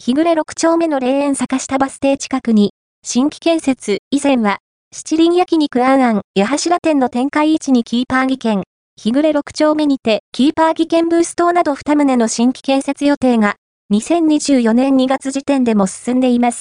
日暮れ6丁目の霊園坂下バス停近くに、新規建設、以前は、七輪焼肉あんあん、八柱店の展開位置にキーパー技研、日暮れ6丁目にて、キーパー技研ブース等など2棟の新規建設予定が、2024年2月時点でも進んでいます。